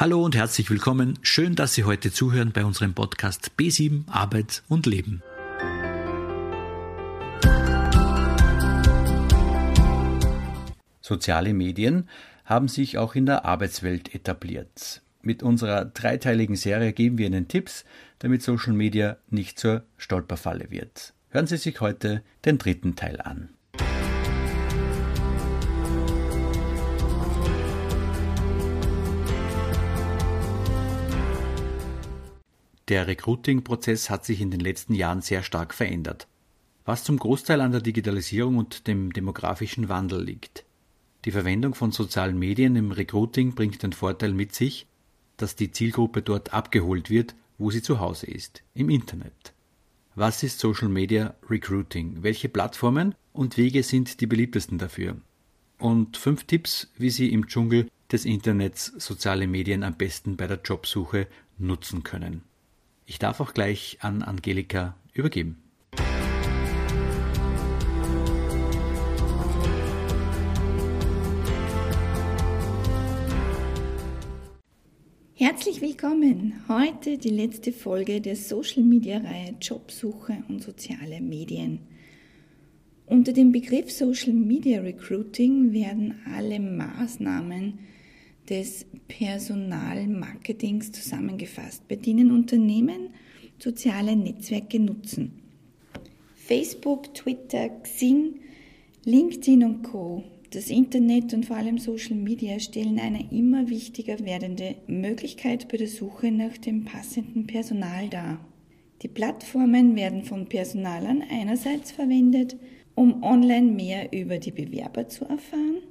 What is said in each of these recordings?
Hallo und herzlich willkommen. Schön, dass Sie heute zuhören bei unserem Podcast B7 Arbeit und Leben. Soziale Medien haben sich auch in der Arbeitswelt etabliert. Mit unserer dreiteiligen Serie geben wir Ihnen Tipps, damit Social Media nicht zur Stolperfalle wird. Hören Sie sich heute den dritten Teil an. Der Recruiting-Prozess hat sich in den letzten Jahren sehr stark verändert, was zum Großteil an der Digitalisierung und dem demografischen Wandel liegt. Die Verwendung von sozialen Medien im Recruiting bringt den Vorteil mit sich, dass die Zielgruppe dort abgeholt wird, wo sie zu Hause ist, im Internet. Was ist Social Media Recruiting? Welche Plattformen und Wege sind die beliebtesten dafür? Und fünf Tipps, wie Sie im Dschungel des Internets soziale Medien am besten bei der Jobsuche nutzen können. Ich darf auch gleich an Angelika übergeben. Herzlich willkommen! Heute die letzte Folge der Social Media Reihe Jobsuche und soziale Medien. Unter dem Begriff Social Media Recruiting werden alle Maßnahmen, des Personalmarketings zusammengefasst, bei denen Unternehmen soziale Netzwerke nutzen. Facebook, Twitter, Xing, LinkedIn und Co. Das Internet und vor allem Social Media stellen eine immer wichtiger werdende Möglichkeit bei der Suche nach dem passenden Personal dar. Die Plattformen werden von Personalern einerseits verwendet, um online mehr über die Bewerber zu erfahren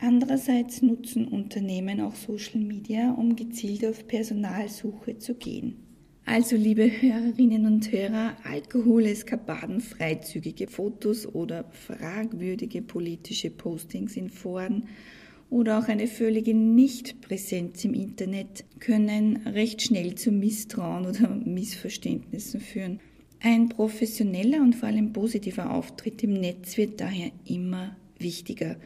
Andererseits nutzen Unternehmen auch Social Media, um gezielt auf Personalsuche zu gehen. Also liebe Hörerinnen und Hörer, Alkoholeskapaden, freizügige Fotos oder fragwürdige politische Postings in Foren oder auch eine völlige Nichtpräsenz im Internet können recht schnell zu Misstrauen oder Missverständnissen führen. Ein professioneller und vor allem positiver Auftritt im Netz wird daher immer wichtiger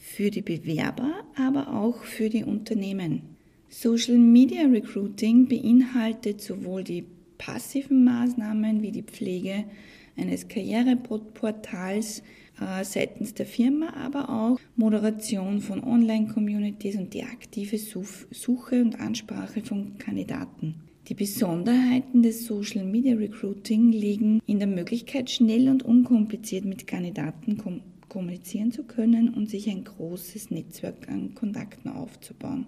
für die Bewerber, aber auch für die Unternehmen. Social Media Recruiting beinhaltet sowohl die passiven Maßnahmen wie die Pflege eines Karriereportals äh, seitens der Firma, aber auch Moderation von Online-Communities und die aktive Suche und Ansprache von Kandidaten. Die Besonderheiten des Social Media Recruiting liegen in der Möglichkeit, schnell und unkompliziert mit Kandidaten kommunizieren zu können und sich ein großes Netzwerk an Kontakten aufzubauen.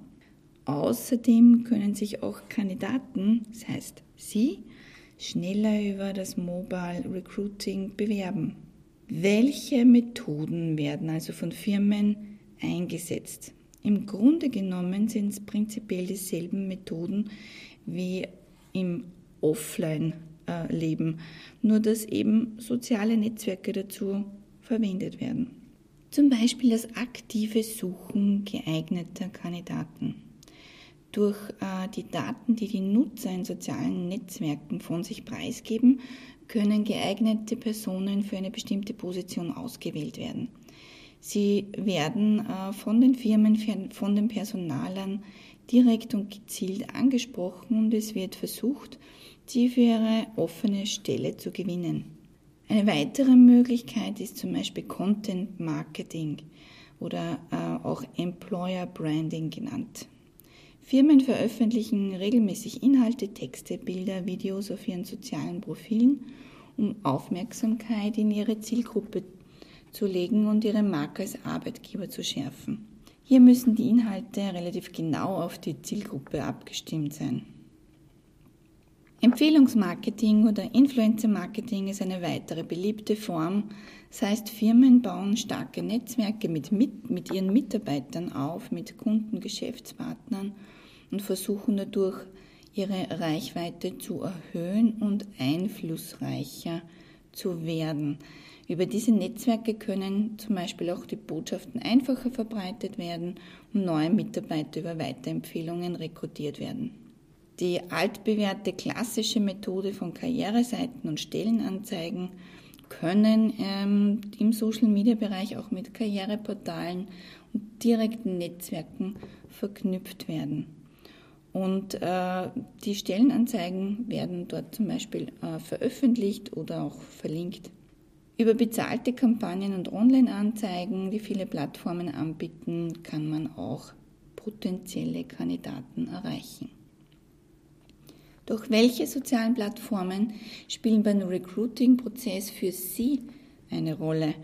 Außerdem können sich auch Kandidaten, das heißt Sie, schneller über das Mobile Recruiting bewerben. Welche Methoden werden also von Firmen eingesetzt? Im Grunde genommen sind es prinzipiell dieselben Methoden wie im Offline-Leben, nur dass eben soziale Netzwerke dazu verwendet werden. Zum Beispiel das aktive Suchen geeigneter Kandidaten. Durch äh, die Daten, die die Nutzer in sozialen Netzwerken von sich preisgeben, können geeignete Personen für eine bestimmte Position ausgewählt werden. Sie werden äh, von den Firmen, von den Personalern direkt und gezielt angesprochen und es wird versucht, sie für ihre offene Stelle zu gewinnen. Eine weitere Möglichkeit ist zum Beispiel Content Marketing oder äh, auch Employer Branding genannt. Firmen veröffentlichen regelmäßig Inhalte, Texte, Bilder, Videos auf ihren sozialen Profilen, um Aufmerksamkeit in ihre Zielgruppe zu legen und ihre Marke als Arbeitgeber zu schärfen. Hier müssen die Inhalte relativ genau auf die Zielgruppe abgestimmt sein. Empfehlungsmarketing oder Influencer-Marketing ist eine weitere beliebte Form. Das heißt, Firmen bauen starke Netzwerke mit, mit, mit ihren Mitarbeitern auf, mit Kunden, Geschäftspartnern und versuchen dadurch ihre Reichweite zu erhöhen und einflussreicher zu werden. Über diese Netzwerke können zum Beispiel auch die Botschaften einfacher verbreitet werden und neue Mitarbeiter über Weiterempfehlungen rekrutiert werden. Die altbewährte klassische Methode von Karriereseiten und Stellenanzeigen können ähm, im Social-Media-Bereich auch mit Karriereportalen und direkten Netzwerken verknüpft werden. Und äh, die Stellenanzeigen werden dort zum Beispiel äh, veröffentlicht oder auch verlinkt. Über bezahlte Kampagnen und Online-Anzeigen, die viele Plattformen anbieten, kann man auch potenzielle Kandidaten erreichen. Doch welche sozialen Plattformen spielen beim Recruiting-Prozess für Sie eine Rolle?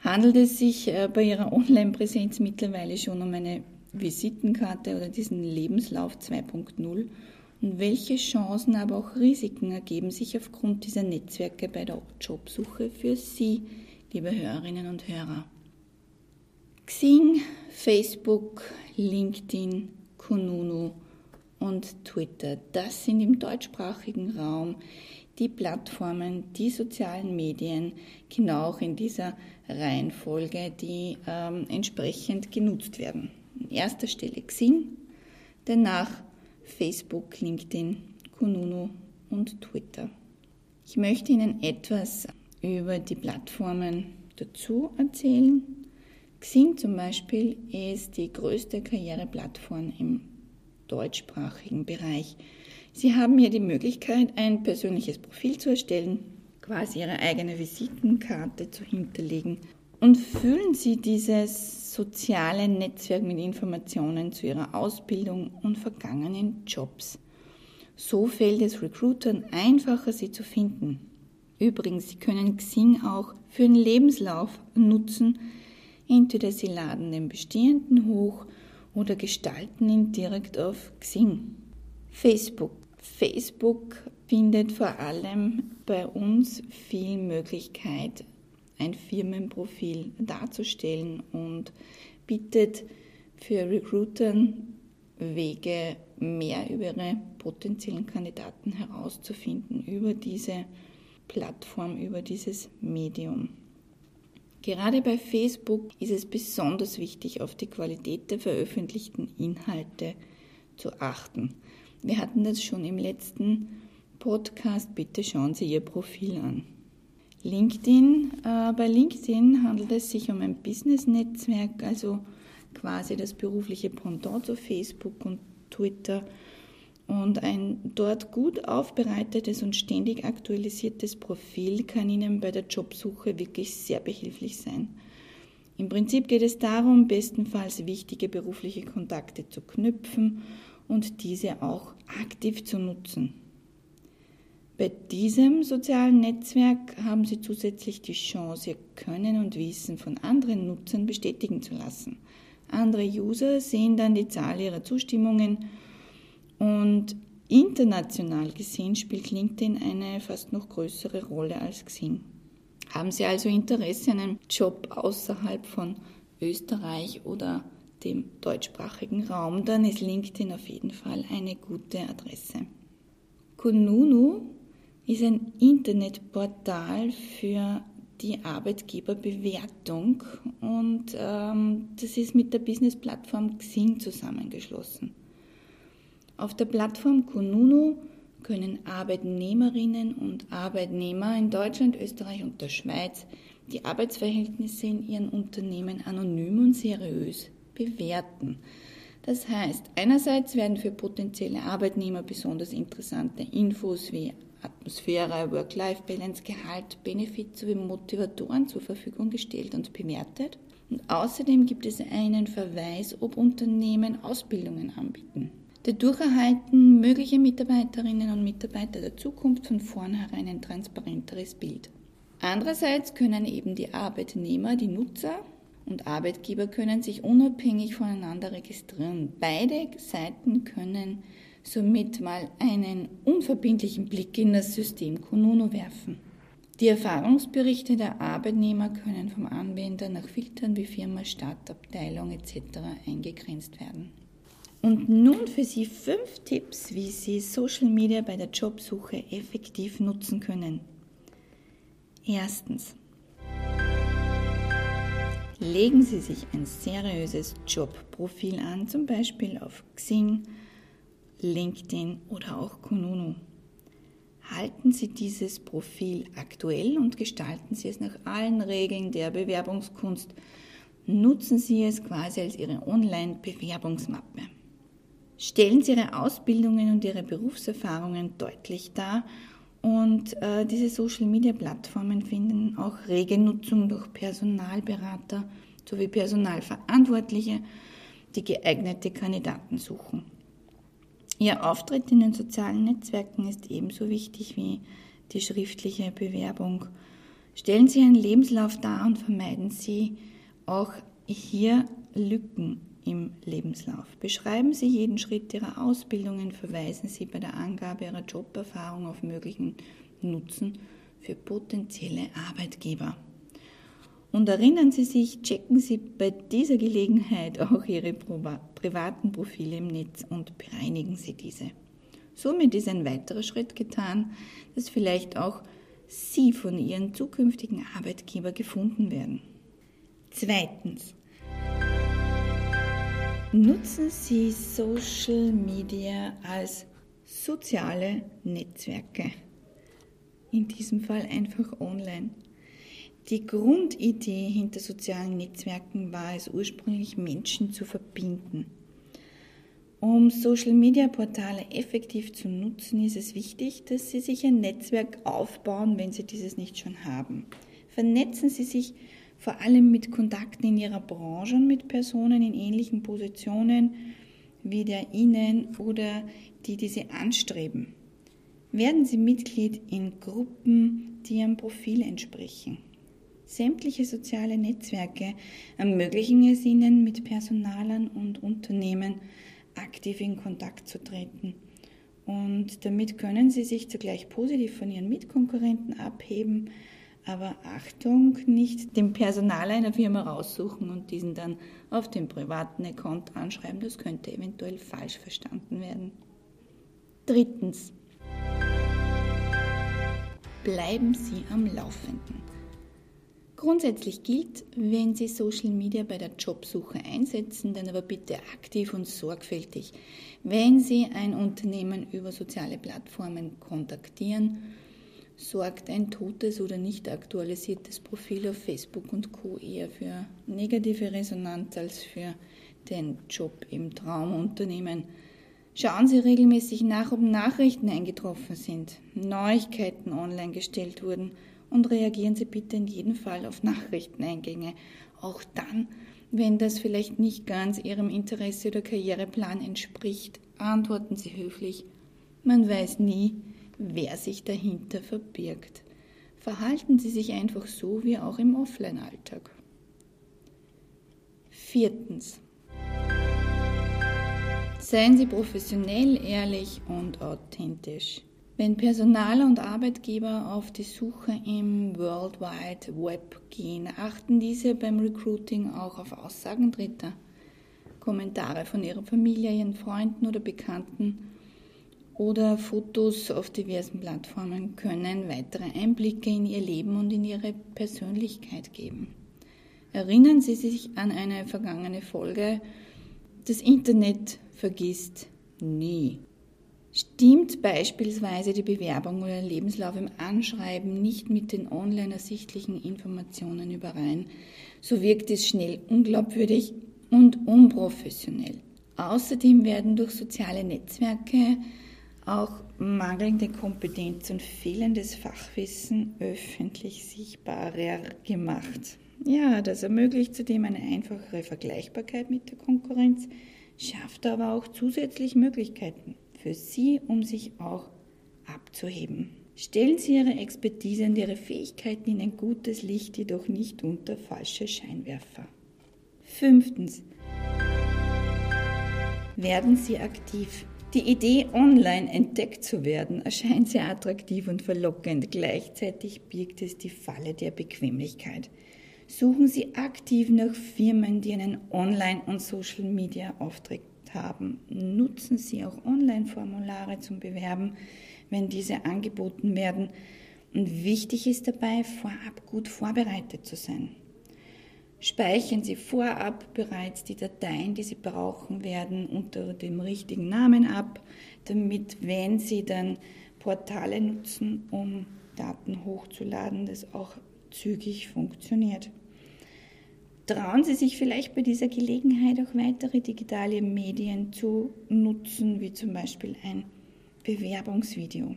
Handelt es sich äh, bei Ihrer Online-Präsenz mittlerweile schon um eine Visitenkarte oder diesen Lebenslauf 2.0? Und welche Chancen, aber auch Risiken ergeben sich aufgrund dieser Netzwerke bei der Jobsuche für Sie, liebe Hörerinnen und Hörer? Xing, Facebook, LinkedIn, Kununu und Twitter, das sind im deutschsprachigen Raum die Plattformen, die sozialen Medien, genau auch in dieser Reihenfolge, die ähm, entsprechend genutzt werden. An erster Stelle Xing, danach Facebook, LinkedIn, Kununu und Twitter. Ich möchte Ihnen etwas über die Plattformen dazu erzählen. Xing zum Beispiel ist die größte Karriereplattform im deutschsprachigen Bereich. Sie haben hier die Möglichkeit, ein persönliches Profil zu erstellen, quasi Ihre eigene Visitenkarte zu hinterlegen und füllen Sie dieses soziale Netzwerk mit Informationen zu Ihrer Ausbildung und vergangenen Jobs. So fällt es Recruitern einfacher, Sie zu finden. Übrigens, Sie können Xing auch für den Lebenslauf nutzen. Entweder Sie laden den bestehenden hoch oder gestalten ihn direkt auf Xing. Facebook. Facebook findet vor allem bei uns viel Möglichkeit, ein Firmenprofil darzustellen und bietet für Recruitern Wege, mehr über ihre potenziellen Kandidaten herauszufinden, über diese Plattform, über dieses Medium. Gerade bei Facebook ist es besonders wichtig, auf die Qualität der veröffentlichten Inhalte zu achten. Wir hatten das schon im letzten Podcast. Bitte schauen Sie Ihr Profil an. LinkedIn. Äh, bei LinkedIn handelt es sich um ein Business-Netzwerk, also quasi das berufliche Pendant zu Facebook und Twitter. Und ein dort gut aufbereitetes und ständig aktualisiertes Profil kann Ihnen bei der Jobsuche wirklich sehr behilflich sein. Im Prinzip geht es darum, bestenfalls wichtige berufliche Kontakte zu knüpfen und diese auch aktiv zu nutzen. Bei diesem sozialen Netzwerk haben Sie zusätzlich die Chance, Ihr Können und Wissen von anderen Nutzern bestätigen zu lassen. Andere User sehen dann die Zahl ihrer Zustimmungen und international gesehen spielt LinkedIn eine fast noch größere Rolle als Xing. Haben Sie also Interesse an einem Job außerhalb von Österreich oder dem deutschsprachigen Raum, dann ist LinkedIn auf jeden Fall eine gute Adresse. Kununu ist ein Internetportal für die Arbeitgeberbewertung und ähm, das ist mit der Business-Plattform Xing zusammengeschlossen. Auf der Plattform Kununu können Arbeitnehmerinnen und Arbeitnehmer in Deutschland, Österreich und der Schweiz die Arbeitsverhältnisse in ihren Unternehmen anonym und seriös bewerten. Das heißt, einerseits werden für potenzielle Arbeitnehmer besonders interessante Infos wie Atmosphäre, Work-Life-Balance, Gehalt, Benefit sowie Motivatoren zur Verfügung gestellt und bewertet. Und außerdem gibt es einen Verweis, ob Unternehmen Ausbildungen anbieten. Dadurch erhalten mögliche Mitarbeiterinnen und Mitarbeiter der Zukunft von vornherein ein transparenteres Bild. Andererseits können eben die Arbeitnehmer, die Nutzer und Arbeitgeber können sich unabhängig voneinander registrieren. Beide Seiten können somit mal einen unverbindlichen Blick in das System Konuno werfen. Die Erfahrungsberichte der Arbeitnehmer können vom Anwender nach Filtern wie Firma, Stadtabteilung etc. eingegrenzt werden. Und nun für Sie fünf Tipps, wie Sie Social Media bei der Jobsuche effektiv nutzen können. Erstens. Legen Sie sich ein seriöses Jobprofil an, zum Beispiel auf Xing, LinkedIn oder auch Kununu. Halten Sie dieses Profil aktuell und gestalten Sie es nach allen Regeln der Bewerbungskunst. Nutzen Sie es quasi als Ihre Online-Bewerbungsmappe. Stellen Sie Ihre Ausbildungen und Ihre Berufserfahrungen deutlich dar und äh, diese Social-Media-Plattformen finden auch rege Nutzung durch Personalberater sowie Personalverantwortliche, die geeignete Kandidaten suchen. Ihr Auftritt in den sozialen Netzwerken ist ebenso wichtig wie die schriftliche Bewerbung. Stellen Sie Ihren Lebenslauf dar und vermeiden Sie auch hier Lücken im Lebenslauf. Beschreiben Sie jeden Schritt Ihrer Ausbildungen, verweisen Sie bei der Angabe Ihrer Joberfahrung auf möglichen Nutzen für potenzielle Arbeitgeber. Und erinnern Sie sich, checken Sie bei dieser Gelegenheit auch Ihre privaten Profile im Netz und bereinigen Sie diese. Somit ist ein weiterer Schritt getan, dass vielleicht auch Sie von Ihren zukünftigen Arbeitgeber gefunden werden. Zweitens. Nutzen Sie Social Media als soziale Netzwerke. In diesem Fall einfach online. Die Grundidee hinter sozialen Netzwerken war es ursprünglich, Menschen zu verbinden. Um Social-Media-Portale effektiv zu nutzen, ist es wichtig, dass Sie sich ein Netzwerk aufbauen, wenn Sie dieses nicht schon haben. Vernetzen Sie sich vor allem mit Kontakten in Ihrer Branche und mit Personen in ähnlichen Positionen wie der Ihnen oder die, die Sie anstreben. Werden Sie Mitglied in Gruppen, die Ihrem Profil entsprechen. Sämtliche soziale Netzwerke ermöglichen es Ihnen, mit Personalern und Unternehmen aktiv in Kontakt zu treten. Und damit können Sie sich zugleich positiv von Ihren Mitkonkurrenten abheben, aber Achtung, nicht den Personal einer Firma raussuchen und diesen dann auf dem privaten Account anschreiben. Das könnte eventuell falsch verstanden werden. Drittens. Bleiben Sie am Laufenden. Grundsätzlich gilt, wenn Sie Social Media bei der Jobsuche einsetzen, dann aber bitte aktiv und sorgfältig. Wenn Sie ein Unternehmen über soziale Plattformen kontaktieren, sorgt ein totes oder nicht aktualisiertes Profil auf Facebook und Co. eher für negative Resonanz als für den Job im Traumunternehmen. Schauen Sie regelmäßig nach, ob Nachrichten eingetroffen sind, Neuigkeiten online gestellt wurden und reagieren Sie bitte in jedem Fall auf Nachrichteneingänge, auch dann, wenn das vielleicht nicht ganz Ihrem Interesse oder Karriereplan entspricht. Antworten Sie höflich. Man weiß nie, wer sich dahinter verbirgt. Verhalten Sie sich einfach so wie auch im Offline-Alltag. Viertens. Seien Sie professionell, ehrlich und authentisch. Wenn Personaler und Arbeitgeber auf die Suche im World Wide Web gehen, achten diese beim Recruiting auch auf Aussagen Dritter, Kommentare von ihrer Familie, ihren Freunden oder Bekannten oder Fotos auf diversen Plattformen können weitere Einblicke in ihr Leben und in ihre Persönlichkeit geben. Erinnern Sie sich an eine vergangene Folge, das Internet vergisst nie. Stimmt beispielsweise die Bewerbung oder Lebenslauf im Anschreiben nicht mit den online ersichtlichen Informationen überein, so wirkt es schnell unglaubwürdig und unprofessionell. Außerdem werden durch soziale Netzwerke auch mangelnde Kompetenz und fehlendes Fachwissen öffentlich sichtbarer gemacht. Ja, das ermöglicht zudem eine einfachere Vergleichbarkeit mit der Konkurrenz, schafft aber auch zusätzlich Möglichkeiten für Sie, um sich auch abzuheben. Stellen Sie Ihre Expertise und Ihre Fähigkeiten in ein gutes Licht, jedoch nicht unter falsche Scheinwerfer. Fünftens. Werden Sie aktiv. Die Idee, online entdeckt zu werden, erscheint sehr attraktiv und verlockend. Gleichzeitig birgt es die Falle der Bequemlichkeit. Suchen Sie aktiv nach Firmen, die einen Online- und Social-Media-Auftritt haben. Nutzen Sie auch Online-Formulare zum Bewerben, wenn diese angeboten werden. Und wichtig ist dabei, vorab gut vorbereitet zu sein. Speichern Sie vorab bereits die Dateien, die Sie brauchen werden, unter dem richtigen Namen ab, damit, wenn Sie dann Portale nutzen, um Daten hochzuladen, das auch zügig funktioniert. Trauen Sie sich vielleicht bei dieser Gelegenheit auch weitere digitale Medien zu nutzen, wie zum Beispiel ein Bewerbungsvideo.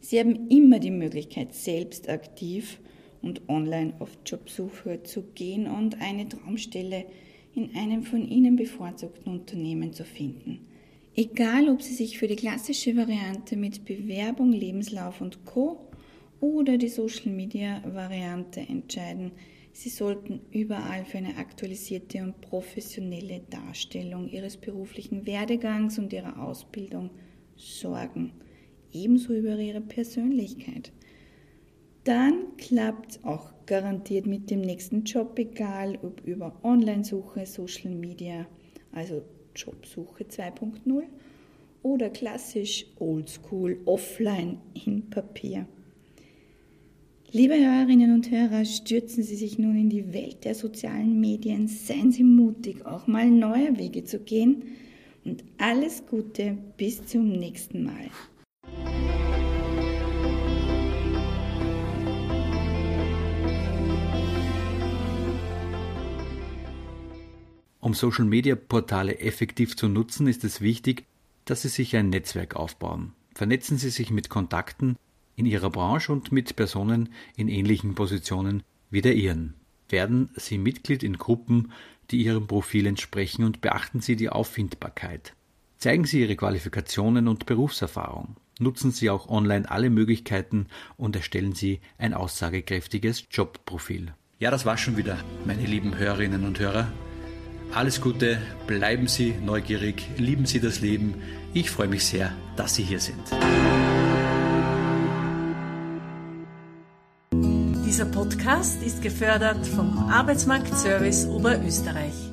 Sie haben immer die Möglichkeit, selbst aktiv und online auf Jobsuche zu gehen und eine Traumstelle in einem von Ihnen bevorzugten Unternehmen zu finden. Egal, ob Sie sich für die klassische Variante mit Bewerbung, Lebenslauf und Co. oder die Social Media Variante entscheiden, Sie sollten überall für eine aktualisierte und professionelle Darstellung Ihres beruflichen Werdegangs und Ihrer Ausbildung sorgen, ebenso über Ihre Persönlichkeit. Dann klappt auch garantiert mit dem nächsten Job, egal ob über Online-Suche, Social Media, also Jobsuche 2.0 oder klassisch Oldschool offline in Papier. Liebe Hörerinnen und Hörer, stürzen Sie sich nun in die Welt der sozialen Medien, seien Sie mutig, auch mal neue Wege zu gehen und alles Gute bis zum nächsten Mal. Um Social-Media-Portale effektiv zu nutzen, ist es wichtig, dass Sie sich ein Netzwerk aufbauen. Vernetzen Sie sich mit Kontakten, in ihrer Branche und mit Personen in ähnlichen Positionen wie der ihren. Werden Sie Mitglied in Gruppen, die Ihrem Profil entsprechen und beachten Sie die Auffindbarkeit. Zeigen Sie Ihre Qualifikationen und Berufserfahrung. Nutzen Sie auch online alle Möglichkeiten und erstellen Sie ein aussagekräftiges Jobprofil. Ja, das war schon wieder, meine lieben Hörerinnen und Hörer. Alles Gute, bleiben Sie neugierig, lieben Sie das Leben. Ich freue mich sehr, dass Sie hier sind. Dieser Podcast ist gefördert vom Arbeitsmarktservice Oberösterreich.